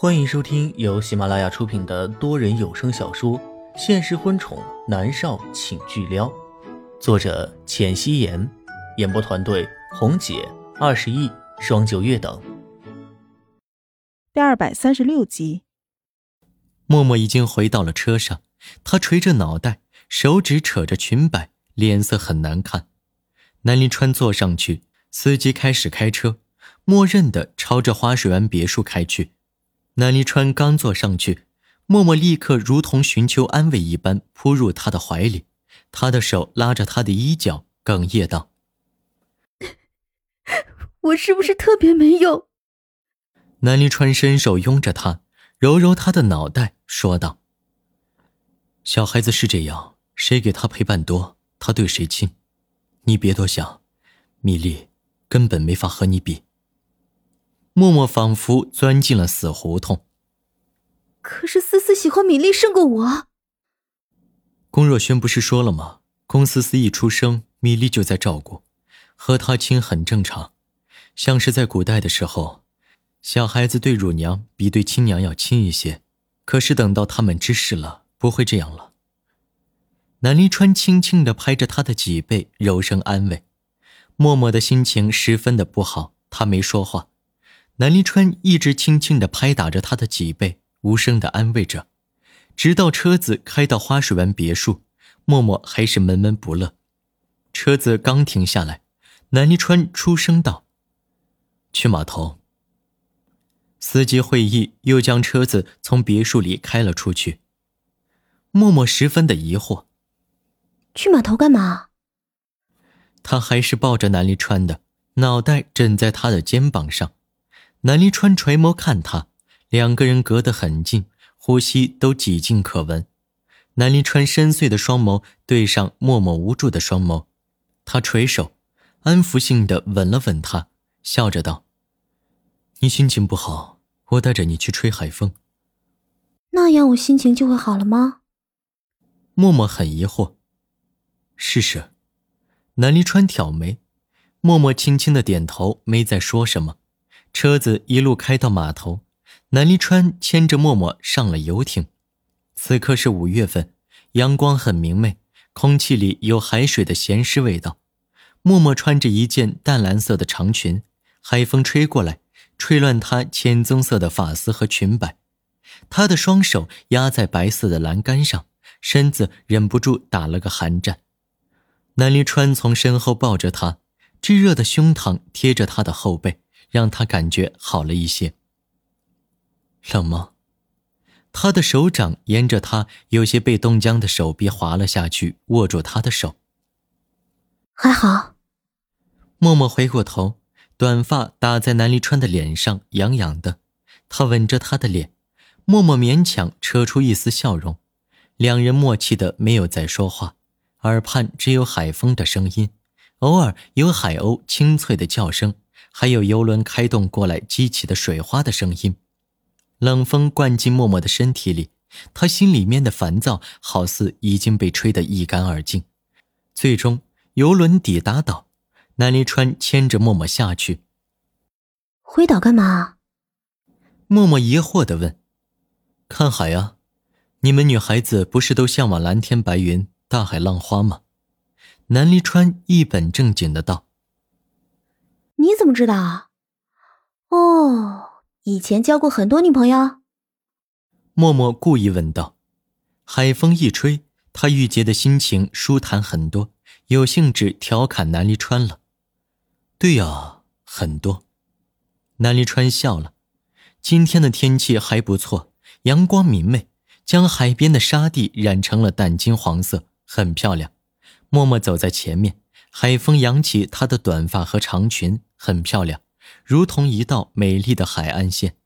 欢迎收听由喜马拉雅出品的多人有声小说《现实婚宠男少请巨撩》，作者：浅汐颜，演播团队：红姐、二十亿、双九月等。第二百三十六集，默默已经回到了车上，他垂着脑袋，手指扯着裙摆，脸色很难看。南临川坐上去，司机开始开车，默认的朝着花水湾别墅开去。南离川刚坐上去，默默立刻如同寻求安慰一般扑入他的怀里，他的手拉着他的衣角，哽咽道：“ 我是不是特别没用？”南离川伸手拥着他，揉揉他的脑袋，说道：“小孩子是这样，谁给他陪伴多，他对谁亲。你别多想，米粒根本没法和你比。”默默仿佛钻进了死胡同。可是思思喜欢米粒胜过我。龚若轩不是说了吗？龚思思一出生，米粒就在照顾，和她亲很正常，像是在古代的时候，小孩子对乳娘比对亲娘要亲一些。可是等到他们知事了，不会这样了。南离川轻轻的拍着他的脊背，柔声安慰。默默的心情十分的不好，他没说话。南离川一直轻轻地拍打着他的脊背，无声地安慰着，直到车子开到花水湾别墅，默默还是闷闷不乐。车子刚停下来，南离川出声道：“去码头。”司机会意，又将车子从别墅里开了出去。默默十分的疑惑：“去码头干嘛？”他还是抱着南离川的，脑袋枕在他的肩膀上。南离川垂眸看他，两个人隔得很近，呼吸都几近可闻。南离川深邃的双眸对上默默无助的双眸，他垂手，安抚性的吻了吻她，笑着道：“你心情不好，我带着你去吹海风。”那样我心情就会好了吗？默默很疑惑。试试。南离川挑眉，默默轻轻的点头，没再说什么。车子一路开到码头，南离川牵着默默上了游艇。此刻是五月份，阳光很明媚，空气里有海水的咸湿味道。默默穿着一件淡蓝色的长裙，海风吹过来，吹乱她浅棕色的发丝和裙摆。她的双手压在白色的栏杆上，身子忍不住打了个寒战。南离川从身后抱着她，炙热的胸膛贴着她的后背。让他感觉好了一些。冷吗？他的手掌沿着他有些被冻僵的手臂滑了下去，握住他的手。还好。默默回过头，短发打在南离川的脸上，痒痒的。他吻着他的脸，默默勉强扯出一丝笑容。两人默契的没有再说话，耳畔只有海风的声音，偶尔有海鸥清脆的叫声。还有游轮开动过来激起的水花的声音，冷风灌进默默的身体里，他心里面的烦躁好似已经被吹得一干二净。最终，游轮抵达岛，南离川牵着默默下去。回岛干嘛？默默疑惑地问。看海啊，你们女孩子不是都向往蓝天白云、大海浪花吗？南离川一本正经的道。你怎么知道？哦，以前交过很多女朋友。默默故意问道。海风一吹，他郁结的心情舒坦很多，有兴致调侃南离川了。对呀，很多。南离川笑了。今天的天气还不错，阳光明媚，将海边的沙地染成了淡金黄色，很漂亮。默默走在前面。海风扬起她的短发和长裙，很漂亮，如同一道美丽的海岸线。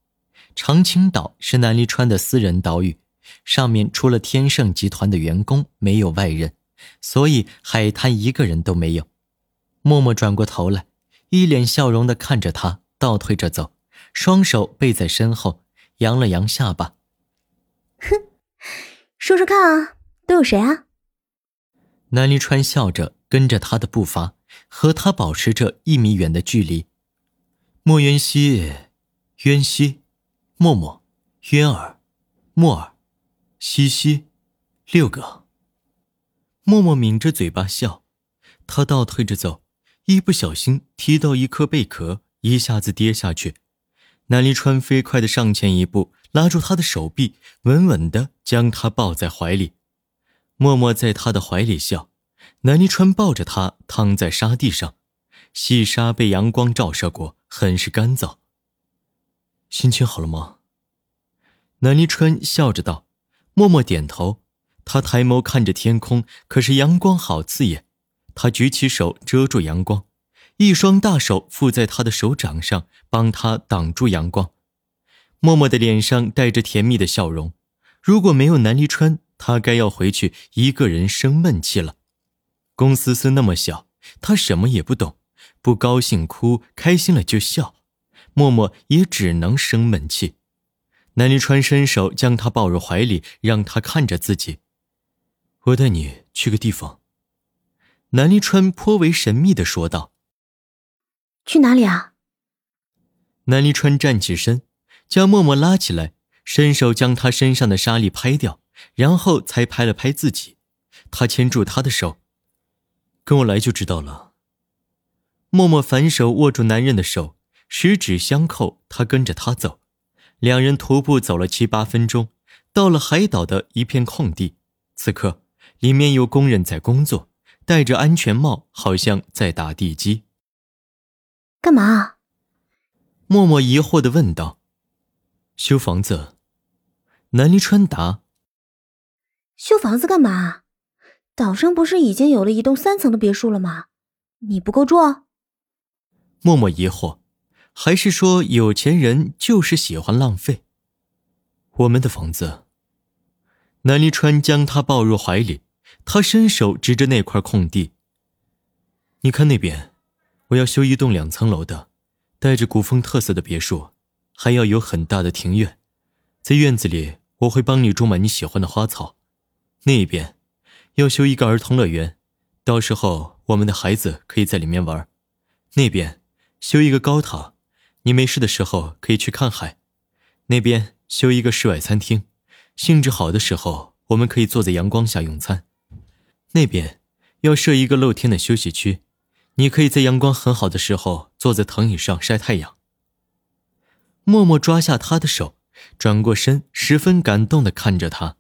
长青岛是南离川的私人岛屿，上面除了天盛集团的员工，没有外人，所以海滩一个人都没有。默默转过头来，一脸笑容地看着他，倒退着走，双手背在身后，扬了扬下巴。哼，说说看啊，都有谁啊？南离川笑着。跟着他的步伐，和他保持着一米远的距离。莫渊熙，渊熙，默默，渊儿、莫尔、西西，六个。默默抿着嘴巴笑，他倒退着走，一不小心踢到一颗贝壳，一下子跌下去。南离川飞快的上前一步，拉住他的手臂，稳稳的将他抱在怀里。默默在他的怀里笑。南离川抱着他躺在沙地上，细沙被阳光照射过，很是干燥。心情好了吗？南离川笑着道。默默点头。他抬眸看着天空，可是阳光好刺眼。他举起手遮住阳光，一双大手附在他的手掌上，帮他挡住阳光。默默的脸上带着甜蜜的笑容。如果没有南离川，他该要回去一个人生闷气了。龚思思那么小，她什么也不懂，不高兴哭，开心了就笑。默默也只能生闷气。南离川伸手将她抱入怀里，让她看着自己。我带你去个地方。南离川颇为神秘的说道：“去哪里啊？”南离川站起身，将默默拉起来，伸手将她身上的沙粒拍掉，然后才拍了拍自己。他牵住她的手：“跟我来就知道了。”默默反手握住男人的手，十指相扣，他跟着他走。两人徒步走了七八分钟，到了海岛的一片空地。此刻。里面有工人在工作，戴着安全帽，好像在打地基。干嘛？默默疑惑的问道。修房子。南离川答。修房子干嘛？岛上不是已经有了一栋三层的别墅了吗？你不够住？默默疑惑，还是说有钱人就是喜欢浪费？我们的房子。南离川将他抱入怀里。他伸手指着那块空地。你看那边，我要修一栋两层楼的，带着古风特色的别墅，还要有很大的庭院，在院子里我会帮你种满你喜欢的花草。那边，要修一个儿童乐园，到时候我们的孩子可以在里面玩。那边，修一个高塔，你没事的时候可以去看海。那边修一个室外餐厅，兴致好的时候我们可以坐在阳光下用餐。那边要设一个露天的休息区，你可以在阳光很好的时候坐在藤椅上晒太阳。默默抓下他的手，转过身，十分感动的看着他。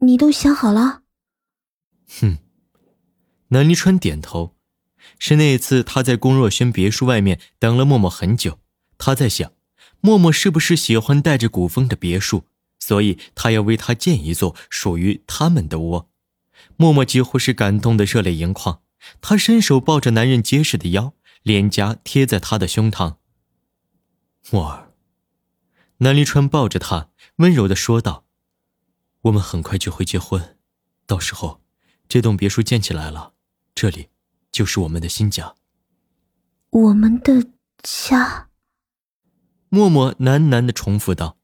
你都想好了？哼，南离川点头。是那一次他在龚若轩别墅外面等了默默很久，他在想，默默是不是喜欢带着古风的别墅，所以他要为他建一座属于他们的窝。默默几乎是感动的热泪盈眶，他伸手抱着男人结实的腰，脸颊贴在他的胸膛。默儿，南离川抱着他，温柔的说道：“我们很快就会结婚，到时候，这栋别墅建起来了，这里就是我们的新家。”我们的家。默默喃喃的重复道：“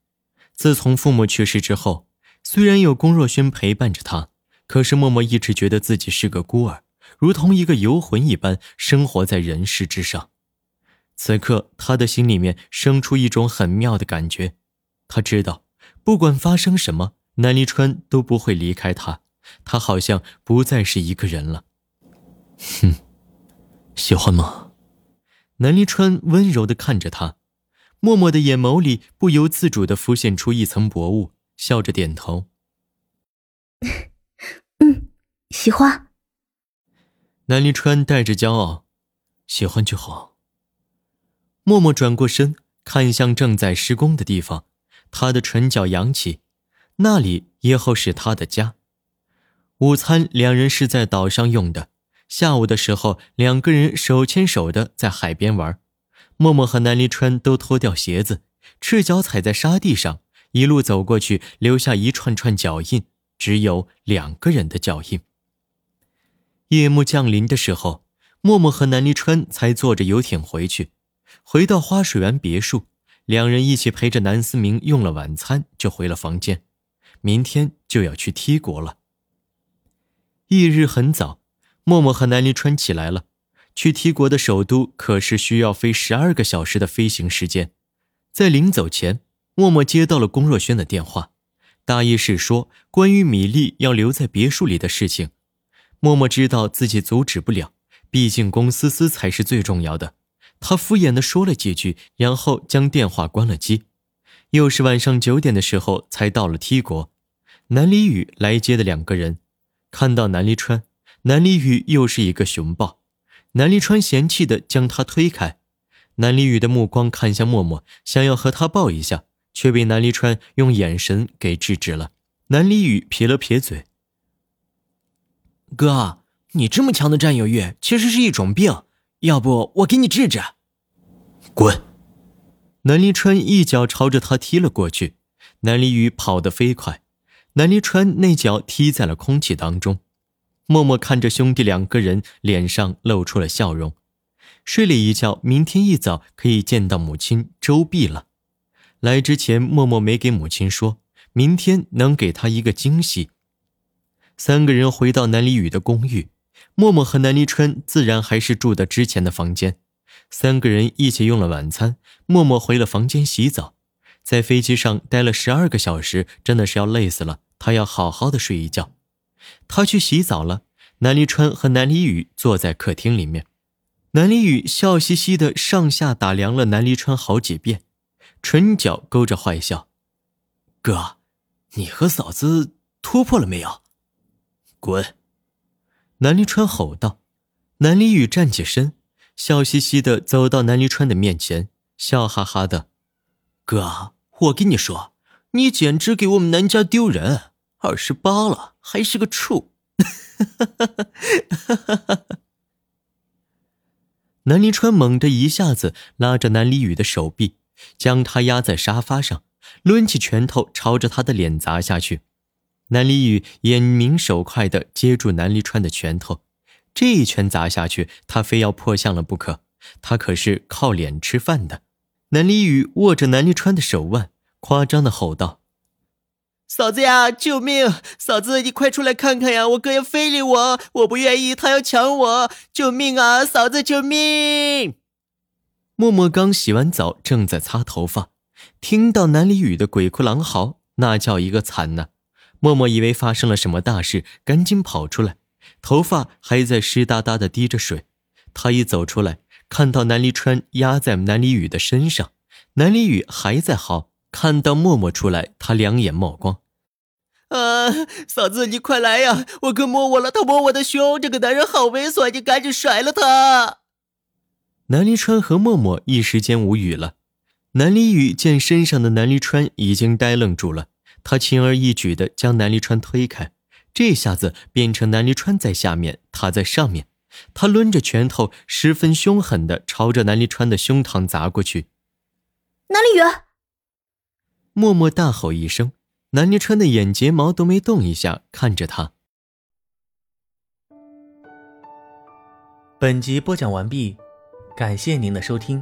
自从父母去世之后，虽然有龚若轩陪伴着他。”可是默默一直觉得自己是个孤儿，如同一个游魂一般生活在人世之上。此刻，他的心里面生出一种很妙的感觉。他知道，不管发生什么，南离川都不会离开他。他好像不再是一个人了。哼，喜欢吗？南离川温柔的看着他，默默的眼眸里不由自主的浮现出一层薄雾，笑着点头。嗯，喜欢。南离川带着骄傲，喜欢就好。默默转过身，看向正在施工的地方，他的唇角扬起，那里以后是他的家。午餐两人是在岛上用的，下午的时候两个人手牵手的在海边玩。默默和南离川都脱掉鞋子，赤脚踩在沙地上，一路走过去，留下一串串脚印。只有两个人的脚印。夜幕降临的时候，默默和南离川才坐着游艇回去。回到花水湾别墅，两人一起陪着南思明用了晚餐，就回了房间。明天就要去 T 国了。翌日很早，默默和南离川起来了。去 T 国的首都可是需要飞十二个小时的飞行时间。在临走前，默默接到了龚若轩的电话，大意是说关于米粒要留在别墅里的事情。默默知道自己阻止不了，毕竟龚思思才是最重要的。他敷衍地说了几句，然后将电话关了机。又是晚上九点的时候才到了 T 国，南离宇来接的两个人，看到南离川，南离宇又是一个熊抱，南离川嫌弃的将他推开，南离宇的目光看向默默，想要和他抱一下。却被南离川用眼神给制止了。南离宇撇了撇嘴：“哥，你这么强的占有欲其实是一种病，要不我给你治治？”滚！南离川一脚朝着他踢了过去。南离宇跑得飞快，南离川那脚踢在了空气当中。默默看着兄弟两个人，脸上露出了笑容。睡了一觉，明天一早可以见到母亲周碧了。来之前，默默没给母亲说，明天能给她一个惊喜。三个人回到南离宇的公寓，默默和南离川自然还是住的之前的房间。三个人一起用了晚餐，默默回了房间洗澡。在飞机上待了十二个小时，真的是要累死了。他要好好的睡一觉。他去洗澡了。南离川和南离雨坐在客厅里面，南离雨笑嘻嘻的上下打量了南离川好几遍。唇角勾着坏笑，哥，你和嫂子突破了没有？滚！南离川吼道。南离雨站起身，笑嘻嘻的走到南离川的面前，笑哈哈的：“哥，我跟你说，你简直给我们南家丢人！二十八了还是个处。”南离川猛地一下子拉着南离宇的手臂。将他压在沙发上，抡起拳头朝着他的脸砸下去。南离宇眼明手快地接住南离川的拳头，这一拳砸下去，他非要破相了不可。他可是靠脸吃饭的。南离宇握着南离川的手腕，夸张地吼道：“嫂子呀，救命！嫂子，你快出来看看呀！我哥要非礼我，我不愿意，他要抢我！救命啊，嫂子，救命！”默默刚洗完澡，正在擦头发，听到南离宇的鬼哭狼嚎，那叫一个惨呐！默默以为发生了什么大事，赶紧跑出来，头发还在湿哒哒的滴着水。他一走出来，看到南离川压在南离宇的身上，南离宇还在嚎。看到默默出来，他两眼冒光：“啊，嫂子，你快来呀！我哥摸我了，他摸我的胸，这个男人好猥琐，你赶紧甩了他！”南离川和默默一时间无语了。南离宇见身上的南离川已经呆愣住了，他轻而易举地将南离川推开，这下子变成南离川在下面，他在上面。他抡着拳头，十分凶狠地朝着南离川的胸膛砸过去。南离宇，默默大吼一声，南离川的眼睫毛都没动一下，看着他。本集播讲完毕。感谢您的收听。